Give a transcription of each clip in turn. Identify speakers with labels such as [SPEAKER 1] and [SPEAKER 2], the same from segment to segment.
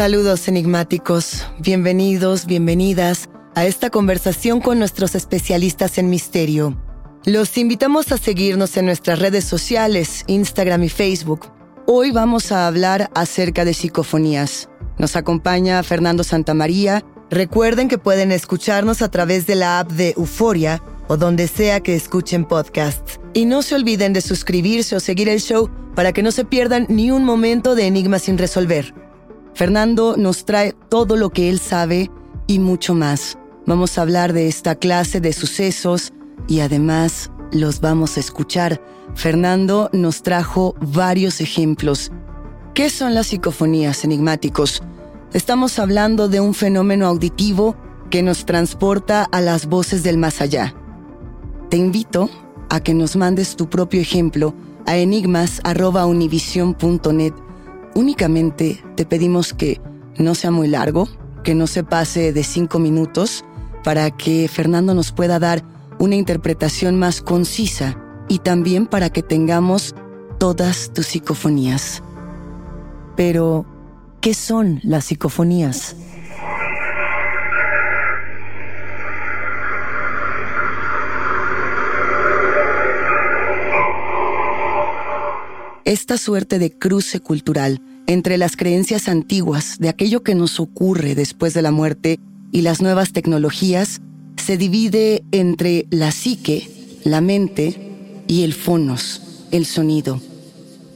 [SPEAKER 1] Saludos enigmáticos, bienvenidos, bienvenidas a esta conversación con nuestros especialistas en misterio. Los invitamos a seguirnos en nuestras redes sociales, Instagram y Facebook. Hoy vamos a hablar acerca de psicofonías. Nos acompaña Fernando Santamaría. Recuerden que pueden escucharnos a través de la app de Euforia o donde sea que escuchen podcasts. Y no se olviden de suscribirse o seguir el show para que no se pierdan ni un momento de enigmas sin resolver. Fernando nos trae todo lo que él sabe y mucho más. Vamos a hablar de esta clase de sucesos y además los vamos a escuchar. Fernando nos trajo varios ejemplos. ¿Qué son las psicofonías enigmáticos? Estamos hablando de un fenómeno auditivo que nos transporta a las voces del más allá. Te invito a que nos mandes tu propio ejemplo a enigmas.univision.net Únicamente te pedimos que no sea muy largo, que no se pase de cinco minutos, para que Fernando nos pueda dar una interpretación más concisa y también para que tengamos todas tus psicofonías. Pero, ¿qué son las psicofonías? Esta suerte de cruce cultural entre las creencias antiguas de aquello que nos ocurre después de la muerte y las nuevas tecnologías se divide entre la psique, la mente y el fonos, el sonido.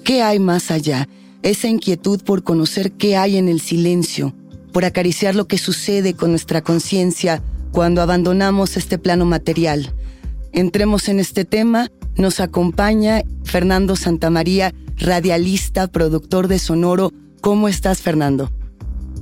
[SPEAKER 1] ¿Qué hay más allá? Esa inquietud por conocer qué hay en el silencio, por acariciar lo que sucede con nuestra conciencia cuando abandonamos este plano material. Entremos en este tema, nos acompaña Fernando Santamaría, radialista, productor de Sonoro. ¿Cómo estás, Fernando?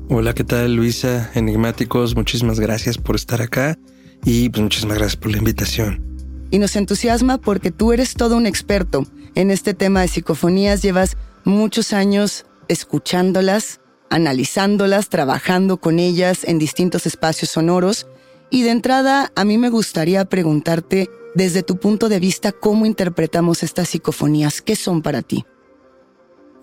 [SPEAKER 2] Hola, ¿qué tal, Luisa? Enigmáticos, muchísimas gracias por estar acá y pues muchísimas gracias por la invitación.
[SPEAKER 1] Y nos entusiasma porque tú eres todo un experto en este tema de psicofonías. Llevas muchos años escuchándolas, analizándolas, trabajando con ellas en distintos espacios sonoros. Y de entrada, a mí me gustaría preguntarte, desde tu punto de vista, ¿cómo interpretamos estas psicofonías? ¿Qué son para ti?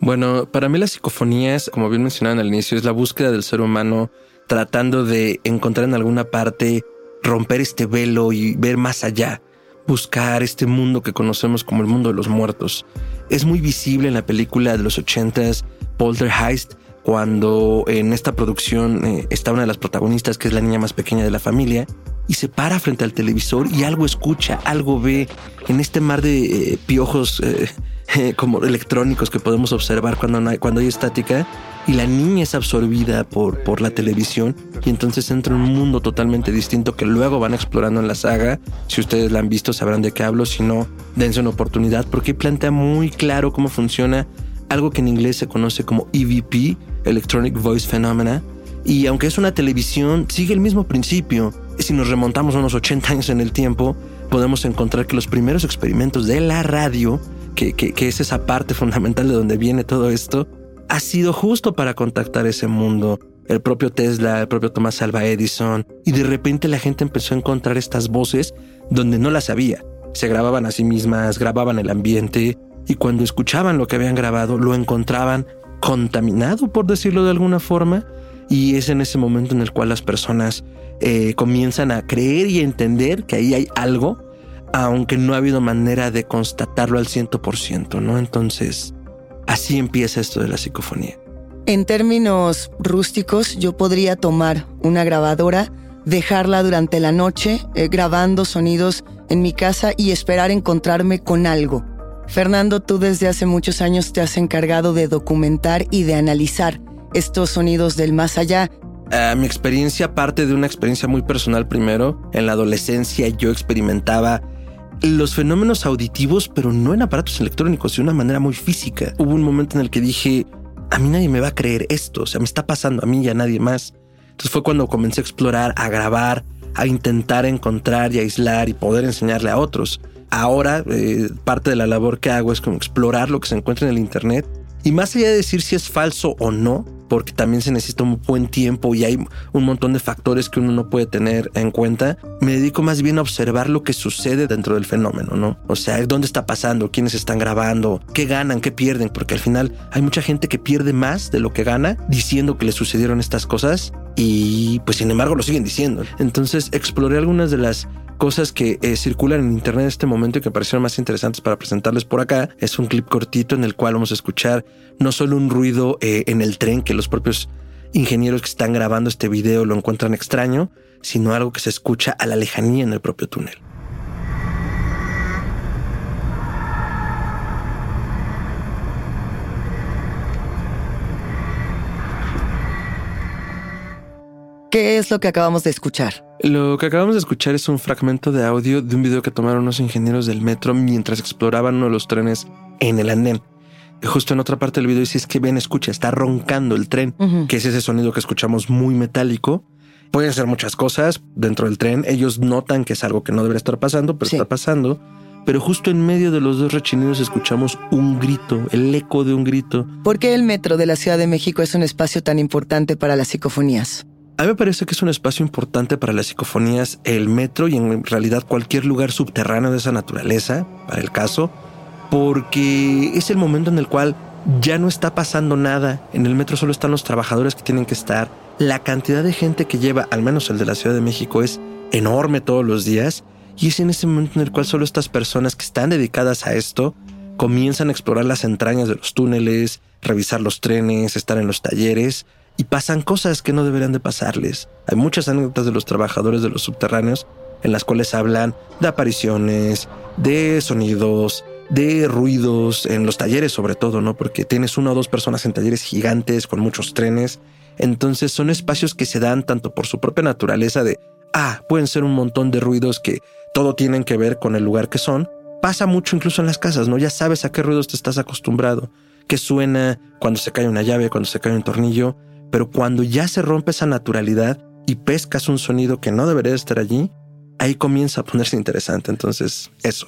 [SPEAKER 2] Bueno, para mí las psicofonías, como bien mencionaban al inicio, es la búsqueda del ser humano tratando de encontrar en alguna parte, romper este velo y ver más allá, buscar este mundo que conocemos como el mundo de los muertos. Es muy visible en la película de los ochentas, Poltergeist, cuando en esta producción eh, está una de las protagonistas, que es la niña más pequeña de la familia, y se para frente al televisor y algo escucha, algo ve en este mar de eh, piojos eh, como electrónicos que podemos observar cuando, hay, cuando hay estática y la niña es absorbida por, por la televisión y entonces entra en un mundo totalmente distinto que luego van explorando en la saga. Si ustedes la han visto sabrán de qué hablo, si no, dense una oportunidad porque plantea muy claro cómo funciona algo que en inglés se conoce como EVP, Electronic Voice Phenomena, y aunque es una televisión, sigue el mismo principio. Si nos remontamos unos 80 años en el tiempo, podemos encontrar que los primeros experimentos de la radio, que, que, es esa parte fundamental de donde viene todo esto, ha sido justo para contactar ese mundo. El propio Tesla, el propio Thomas Alva Edison, y de repente la gente empezó a encontrar estas voces donde no las había. Se grababan a sí mismas, grababan el ambiente, y cuando escuchaban lo que habían grabado, lo encontraban contaminado, por decirlo de alguna forma, y es en ese momento en el cual las personas eh, comienzan a creer y entender que ahí hay algo, aunque no ha habido manera de constatarlo al 100%, ¿no? Entonces, así empieza esto de la psicofonía.
[SPEAKER 1] En términos rústicos, yo podría tomar una grabadora, dejarla durante la noche eh, grabando sonidos en mi casa y esperar encontrarme con algo. Fernando, tú desde hace muchos años te has encargado de documentar y de analizar estos sonidos del más allá.
[SPEAKER 2] Eh, mi experiencia parte de una experiencia muy personal primero. En la adolescencia yo experimentaba los fenómenos auditivos, pero no en aparatos electrónicos, de una manera muy física. Hubo un momento en el que dije, a mí nadie me va a creer esto, o sea, me está pasando a mí y a nadie más. Entonces fue cuando comencé a explorar, a grabar, a intentar encontrar y aislar y poder enseñarle a otros. Ahora, eh, parte de la labor que hago es como explorar lo que se encuentra en el Internet y más allá de decir si es falso o no, porque también se necesita un buen tiempo y hay un montón de factores que uno no puede tener en cuenta, me dedico más bien a observar lo que sucede dentro del fenómeno, ¿no? O sea, dónde está pasando, quiénes están grabando, qué ganan, qué pierden, porque al final hay mucha gente que pierde más de lo que gana diciendo que le sucedieron estas cosas y pues sin embargo lo siguen diciendo. Entonces exploré algunas de las cosas que eh, circulan en internet en este momento y que parecieron más interesantes para presentarles por acá. Es un clip cortito en el cual vamos a escuchar no solo un ruido eh, en el tren que los propios ingenieros que están grabando este video lo encuentran extraño, sino algo que se escucha a la lejanía en el propio túnel.
[SPEAKER 1] ¿Qué es lo que acabamos de escuchar?
[SPEAKER 2] Lo que acabamos de escuchar es un fragmento de audio de un video que tomaron unos ingenieros del metro mientras exploraban uno de los trenes en el andén. Justo en otra parte del video dice es que ven, escucha, está roncando el tren, que es ese sonido que escuchamos muy metálico. Pueden ser muchas cosas dentro del tren. Ellos notan que es algo que no debería estar pasando, pero está pasando. Pero justo en medio de los dos rechinidos escuchamos un grito, el eco de un grito.
[SPEAKER 1] ¿Por qué el metro de la Ciudad de México es un espacio tan importante para las psicofonías?
[SPEAKER 2] A mí me parece que es un espacio importante para las psicofonías, el metro y en realidad cualquier lugar subterráneo de esa naturaleza, para el caso, porque es el momento en el cual ya no está pasando nada. En el metro solo están los trabajadores que tienen que estar. La cantidad de gente que lleva, al menos el de la Ciudad de México, es enorme todos los días. Y es en ese momento en el cual solo estas personas que están dedicadas a esto comienzan a explorar las entrañas de los túneles, revisar los trenes, estar en los talleres y pasan cosas que no deberían de pasarles. Hay muchas anécdotas de los trabajadores de los subterráneos en las cuales hablan de apariciones, de sonidos, de ruidos, en los talleres sobre todo, ¿no? Porque tienes una o dos personas en talleres gigantes con muchos trenes. Entonces son espacios que se dan tanto por su propia naturaleza de, ah, pueden ser un montón de ruidos que todo tienen que ver con el lugar que son. Pasa mucho incluso en las casas, ¿no? Ya sabes a qué ruidos te estás acostumbrado, qué suena cuando se cae una llave, cuando se cae un tornillo. Pero cuando ya se rompe esa naturalidad y pescas un sonido que no debería estar allí, ahí comienza a ponerse interesante. Entonces, eso.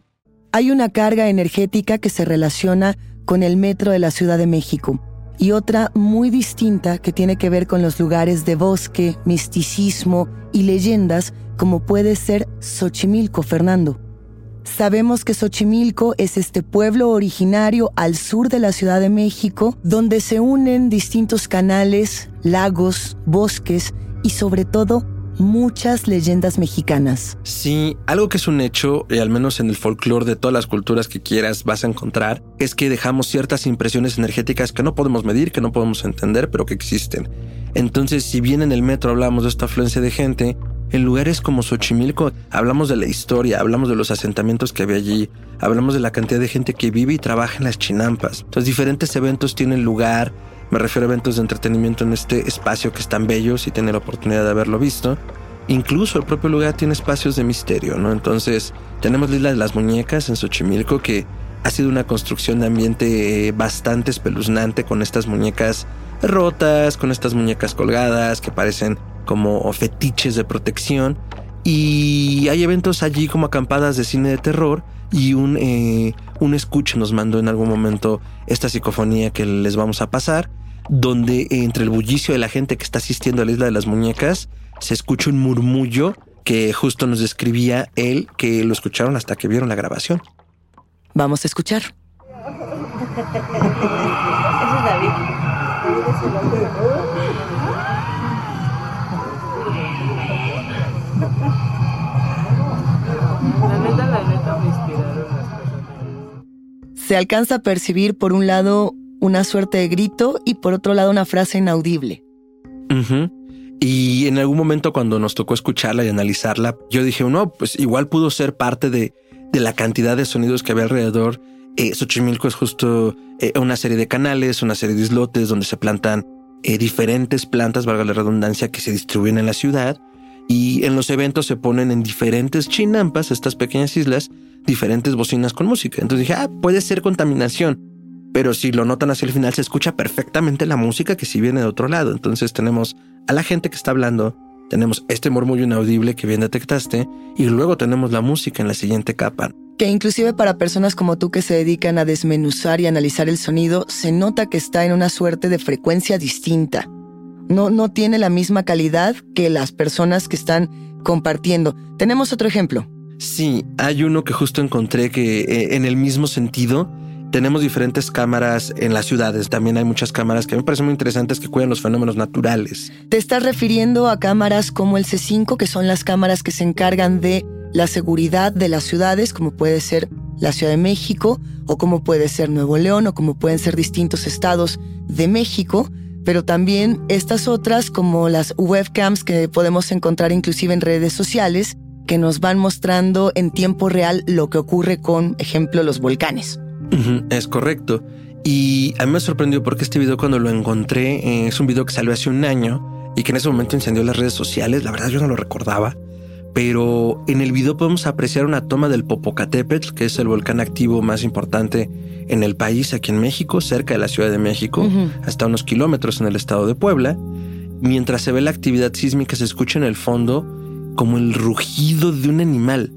[SPEAKER 1] hay una carga energética que se relaciona con el metro de la Ciudad de México y otra muy distinta que tiene que ver con los lugares de bosque, misticismo y leyendas como puede ser Xochimilco, Fernando. Sabemos que Xochimilco es este pueblo originario al sur de la Ciudad de México, donde se unen distintos canales, lagos, bosques y sobre todo muchas leyendas mexicanas.
[SPEAKER 2] Sí, algo que es un hecho, y al menos en el folclore de todas las culturas que quieras vas a encontrar, es que dejamos ciertas impresiones energéticas que no podemos medir, que no podemos entender, pero que existen. Entonces, si bien en el metro hablamos de esta afluencia de gente, en lugares como Xochimilco hablamos de la historia, hablamos de los asentamientos que había allí, hablamos de la cantidad de gente que vive y trabaja en las chinampas. Entonces, diferentes eventos tienen lugar, me refiero a eventos de entretenimiento en este espacio que es tan bello, si tiene la oportunidad de haberlo visto. Incluso el propio lugar tiene espacios de misterio, ¿no? Entonces, tenemos la isla de las muñecas en Xochimilco, que ha sido una construcción de ambiente eh, bastante espeluznante con estas muñecas rotas, con estas muñecas colgadas que parecen como fetiches de protección. Y hay eventos allí como acampadas de cine de terror y un, eh, un escuche nos mandó en algún momento esta psicofonía que les vamos a pasar, donde entre el bullicio de la gente que está asistiendo a la isla de las muñecas se escucha un murmullo que justo nos describía él que lo escucharon hasta que vieron la grabación.
[SPEAKER 1] Vamos a escuchar. Se alcanza a percibir por un lado una suerte de grito y por otro lado una frase inaudible.
[SPEAKER 2] Y en algún momento cuando nos tocó escucharla y analizarla, yo dije, no, pues igual pudo ser parte de, la cantidad de sonidos que había alrededor. Eh, Xochimilco es justo eh, una serie de canales, una serie de islotes donde se plantan eh, diferentes plantas, valga la redundancia, que se distribuyen en la ciudad. Y en los eventos se ponen en diferentes chinampas, estas pequeñas islas, diferentes bocinas con música. Entonces dije, ah, puede ser contaminación. Pero si lo notan hacia el final, se escucha perfectamente la música que si viene de otro lado. Entonces tenemos a la gente que está hablando, tenemos este murmullo inaudible que bien detectaste, y luego tenemos la música en la siguiente capa.
[SPEAKER 1] Que inclusive para personas como tú que se dedican a desmenuzar y analizar el sonido, se nota que está en una suerte de frecuencia distinta. No, no tiene la misma calidad que las personas que están compartiendo. Tenemos otro ejemplo.
[SPEAKER 2] Sí, hay uno que justo encontré que eh, en el mismo sentido tenemos diferentes cámaras en las ciudades. También hay muchas cámaras que me parecen muy interesantes que cuidan los fenómenos naturales.
[SPEAKER 1] Te estás refiriendo a cámaras como el C5, que son las cámaras que se encargan de la seguridad de las ciudades, como puede ser la Ciudad de México, o como puede ser Nuevo León, o como pueden ser distintos estados de México, pero también estas otras como las webcams que podemos encontrar inclusive en redes sociales, que nos van mostrando en tiempo real lo que ocurre con, ejemplo, los volcanes.
[SPEAKER 2] Es correcto. Y a mí me sorprendió porque este video cuando lo encontré eh, es un video que salió hace un año y que en ese momento incendió las redes sociales. La verdad yo no lo recordaba. Pero en el video podemos apreciar una toma del Popocatépetl, que es el volcán activo más importante en el país, aquí en México, cerca de la Ciudad de México, hasta unos kilómetros en el estado de Puebla. Mientras se ve la actividad sísmica, se escucha en el fondo como el rugido de un animal,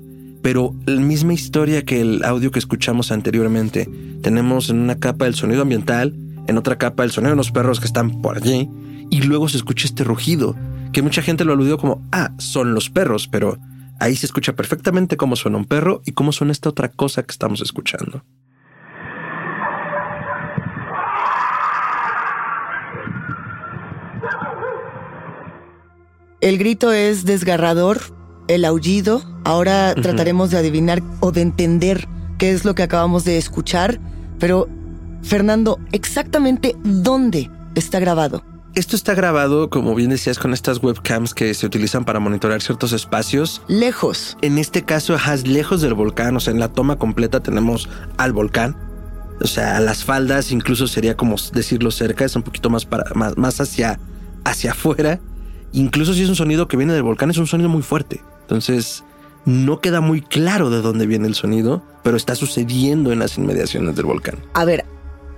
[SPEAKER 2] pero la misma historia que el audio que escuchamos anteriormente. Tenemos en una capa el sonido ambiental, en otra capa el sonido de los perros que están por allí, y luego se escucha este rugido, que mucha gente lo aludió como, ah, son los perros, pero ahí se escucha perfectamente cómo suena un perro y cómo suena esta otra cosa que estamos escuchando.
[SPEAKER 1] El grito es desgarrador, el aullido. Ahora trataremos de adivinar o de entender qué es lo que acabamos de escuchar. Pero, Fernando, exactamente dónde está grabado.
[SPEAKER 2] Esto está grabado, como bien decías, con estas webcams que se utilizan para monitorear ciertos espacios.
[SPEAKER 1] Lejos.
[SPEAKER 2] En este caso, es lejos del volcán. O sea, en la toma completa tenemos al volcán. O sea, las faldas, incluso sería como decirlo cerca, es un poquito más, para, más, más hacia, hacia afuera incluso si es un sonido que viene del volcán, es un sonido muy fuerte. Entonces, no queda muy claro de dónde viene el sonido, pero está sucediendo en las inmediaciones del volcán.
[SPEAKER 1] A ver,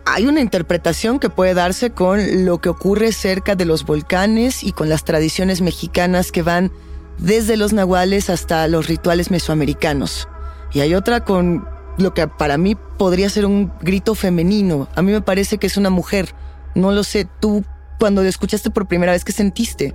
[SPEAKER 1] hay una interpretación que puede darse con lo que ocurre cerca de los volcanes y con las tradiciones mexicanas que van desde los nahuales hasta los rituales mesoamericanos. Y hay otra con lo que para mí podría ser un grito femenino. A mí me parece que es una mujer. No lo sé, tú cuando lo escuchaste por primera vez, ¿qué sentiste?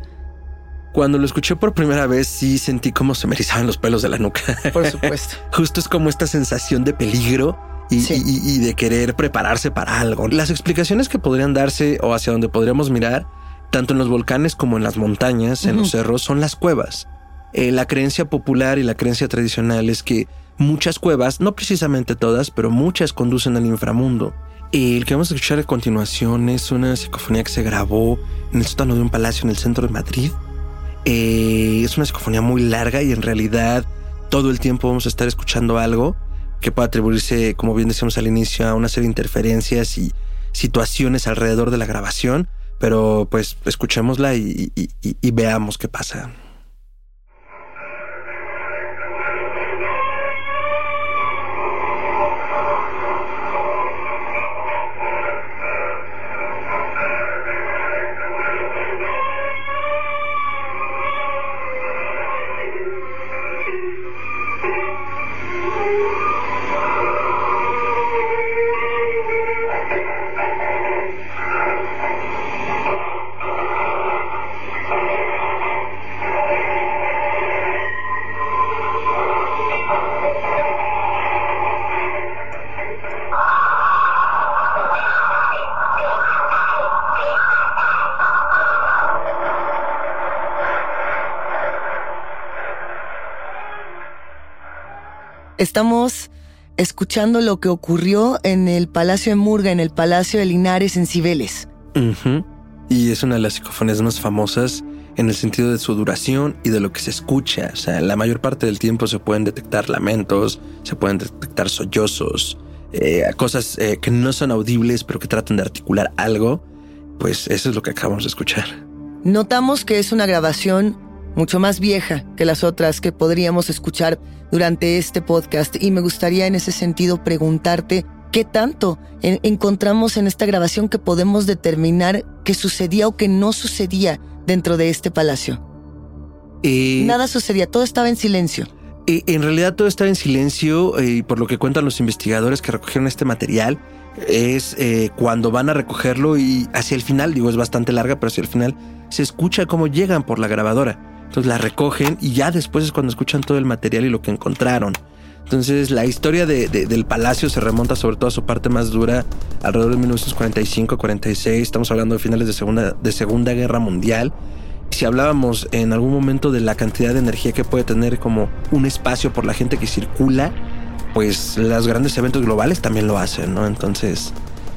[SPEAKER 2] Cuando lo escuché por primera vez, sí sentí como se me erizaban los pelos de la nuca.
[SPEAKER 1] Por supuesto.
[SPEAKER 2] Justo es como esta sensación de peligro y, y, de querer prepararse para algo. Las explicaciones que podrían darse o hacia donde podríamos mirar, tanto en los volcanes como en las montañas, en los cerros, son las cuevas. Eh, la creencia popular y la creencia tradicional es que muchas cuevas, no precisamente todas, pero muchas conducen al inframundo. El que vamos a escuchar a continuación es una psicofonía que se grabó en el sótano de un palacio en el centro de Madrid. Eh, es una psicofonía muy larga y en realidad todo el tiempo vamos a estar escuchando algo que puede atribuirse, como bien decíamos al inicio, a una serie de interferencias y situaciones alrededor de la grabación. Pero pues escuchémosla y veamos qué pasa.
[SPEAKER 1] Estamos escuchando lo que ocurrió en el Palacio de Murga, en el Palacio de Linares, en Cibeles.
[SPEAKER 2] Y es una de las psicofonías más famosas en el sentido de su duración y de lo que se escucha. O sea, la mayor parte del tiempo se pueden detectar lamentos, se pueden detectar sollozos, eh, cosas eh, que no son audibles, pero que tratan de articular algo. Pues eso es lo que acabamos de escuchar.
[SPEAKER 1] Notamos que es una grabación mucho más vieja que las otras que podríamos escuchar durante este podcast y me gustaría en ese sentido preguntarte qué tanto encontramos en esta grabación que podemos determinar que sucedía o que no sucedía dentro de este palacio.
[SPEAKER 2] Eh,
[SPEAKER 1] Nada sucedía, todo estaba en silencio.
[SPEAKER 2] Eh, en realidad todo estaba en silencio eh, y por lo que cuentan los investigadores que recogieron este material, es cuando van a recogerlo y hacia el final, digo es bastante larga, pero hacia el final se escucha cómo llegan por la grabadora. Entonces la recogen y ya después es cuando escuchan todo el material y lo que encontraron. Entonces la historia del palacio se remonta sobre todo a su parte más dura alrededor de 1945-46. Estamos hablando de finales de segunda, de segunda Guerra Mundial. Si hablábamos en algún momento de la cantidad de energía que puede tener como un espacio por la gente que circula, pues los grandes eventos globales también lo hacen, ¿no? Entonces,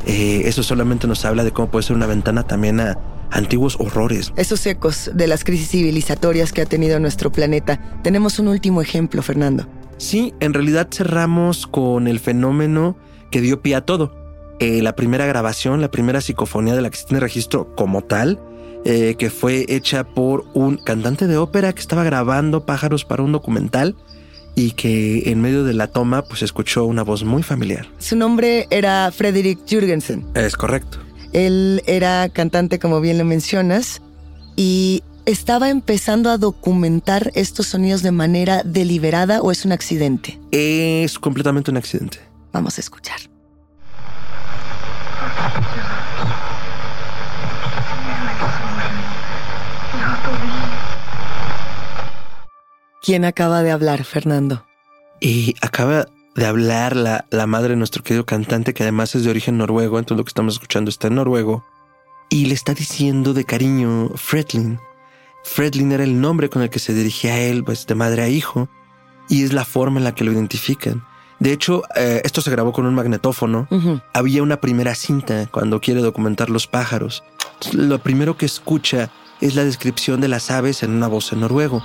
[SPEAKER 2] eh, eso solamente nos habla de cómo puede ser una ventana también a, antiguos horrores.
[SPEAKER 1] Esos ecos de las crisis civilizatorias que ha tenido nuestro planeta. Tenemos un último ejemplo, Fernando.
[SPEAKER 2] Sí, en realidad cerramos con el fenómeno que dio pie a todo. Eh, la primera grabación, la primera psicofonía de la que se tiene registro como tal, eh, que fue hecha por un cantante de ópera que estaba grabando pájaros para un documental y que en medio de la toma pues escuchó una voz muy familiar.
[SPEAKER 1] Su nombre era Frederick Jürgensen.
[SPEAKER 2] Es correcto.
[SPEAKER 1] Él era cantante, como bien lo mencionas, y estaba empezando a documentar estos sonidos de manera deliberada o es un accidente.
[SPEAKER 2] Es completamente un accidente.
[SPEAKER 1] Vamos a escuchar. ¿Quién acaba de hablar, Fernando?
[SPEAKER 2] Y acaba de hablar la, la madre de nuestro querido cantante, que además es de origen noruego, entonces lo que estamos escuchando está en noruego, y le está diciendo de cariño Fredlin. Fredlin era el nombre con el que se dirigía a él, pues de madre a hijo, y es la forma en la que lo identifican. De hecho, eh, esto se grabó con un magnetófono. Había una primera cinta cuando quiere documentar los pájaros. lo primero que escucha es la descripción de las aves en una voz en noruego,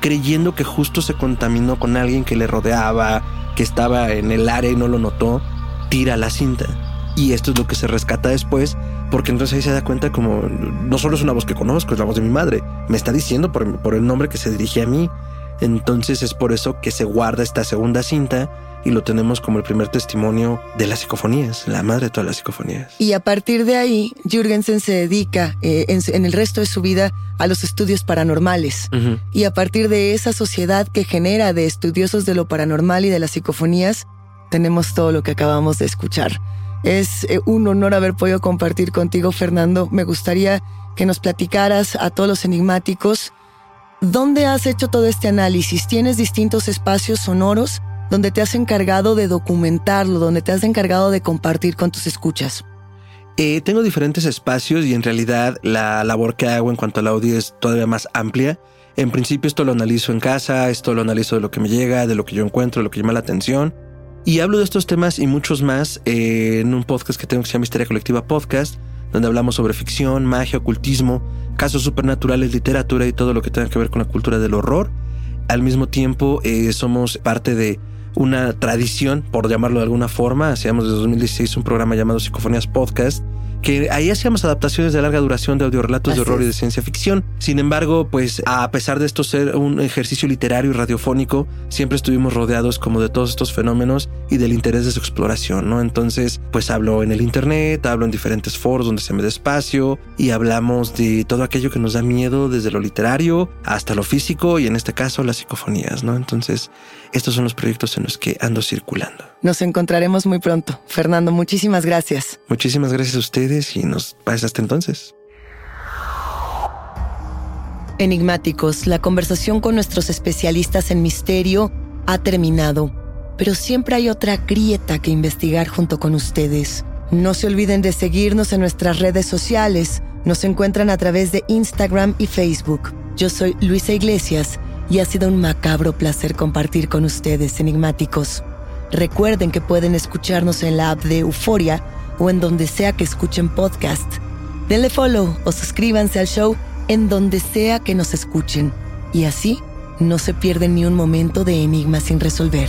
[SPEAKER 2] creyendo que justo se contaminó con alguien que le rodeaba, que estaba en el área y no lo notó, tira la cinta. Y esto es lo que se rescata después, porque entonces ahí se da cuenta como no solo es una voz que conozco, es la voz de mi madre, me está diciendo por, por el nombre que se dirige a mí. Entonces es por eso que se guarda esta segunda cinta y lo tenemos como el primer testimonio de las psicofonías, la madre de todas las psicofonías.
[SPEAKER 1] Y a partir de ahí, Jürgensen se dedica eh, en, el resto de su vida a los estudios paranormales. Y a partir de esa sociedad que genera de estudiosos de lo paranormal y de las psicofonías, tenemos todo lo que acabamos de escuchar. Es eh, un honor haber podido compartir contigo, Fernando. Me gustaría que nos platicaras a todos los enigmáticos ¿dónde has hecho todo este análisis? ¿Tienes distintos espacios sonoros donde te has encargado de documentarlo, donde te has encargado de compartir con tus escuchas?
[SPEAKER 2] Eh, tengo diferentes espacios y en realidad la labor que hago en cuanto al audio es todavía más amplia. En principio esto lo analizo en casa, esto lo analizo de lo que me llega, de lo que yo encuentro, de lo que llama la atención. Y hablo de estos temas y muchos más eh, en un podcast que tengo que se llama Historia Colectiva Podcast, donde hablamos sobre ficción, magia, ocultismo, casos supernaturales, literatura y todo lo que tenga que ver con la cultura del horror. Al mismo tiempo, eh, somos parte de una tradición, por llamarlo de alguna forma. Hacíamos desde 2016 un programa llamado Psicofonías Podcast, que ahí hacíamos adaptaciones de larga duración de audiorelatos de horror y de ciencia ficción. Sin embargo, pues a pesar de esto ser un ejercicio literario y radiofónico, siempre estuvimos rodeados como de todos estos fenómenos y del interés de su exploración, ¿no? Entonces, pues hablo en el internet, hablo en diferentes foros donde se me da espacio y hablamos de todo aquello que nos da miedo desde lo literario hasta lo físico y en este caso las psicofonías, ¿no? Entonces, estos son los proyectos en los que ando circulando.
[SPEAKER 1] Nos encontraremos muy pronto. Fernando, muchísimas gracias.
[SPEAKER 2] Muchísimas gracias a ustedes y nos vemos hasta entonces.
[SPEAKER 1] Enigmáticos, la conversación con nuestros especialistas en misterio ha terminado, pero siempre hay otra grieta que investigar junto con ustedes. No se olviden de seguirnos en nuestras redes sociales. Nos encuentran a través de Instagram y Facebook. Yo soy Luisa Iglesias y ha sido un macabro placer compartir con ustedes, enigmáticos. Recuerden que pueden escucharnos en la app de Euforia o en donde sea que escuchen podcast. Denle follow o suscríbanse al show en donde sea que nos escuchen. Y así no se pierden ni un momento de enigma sin resolver.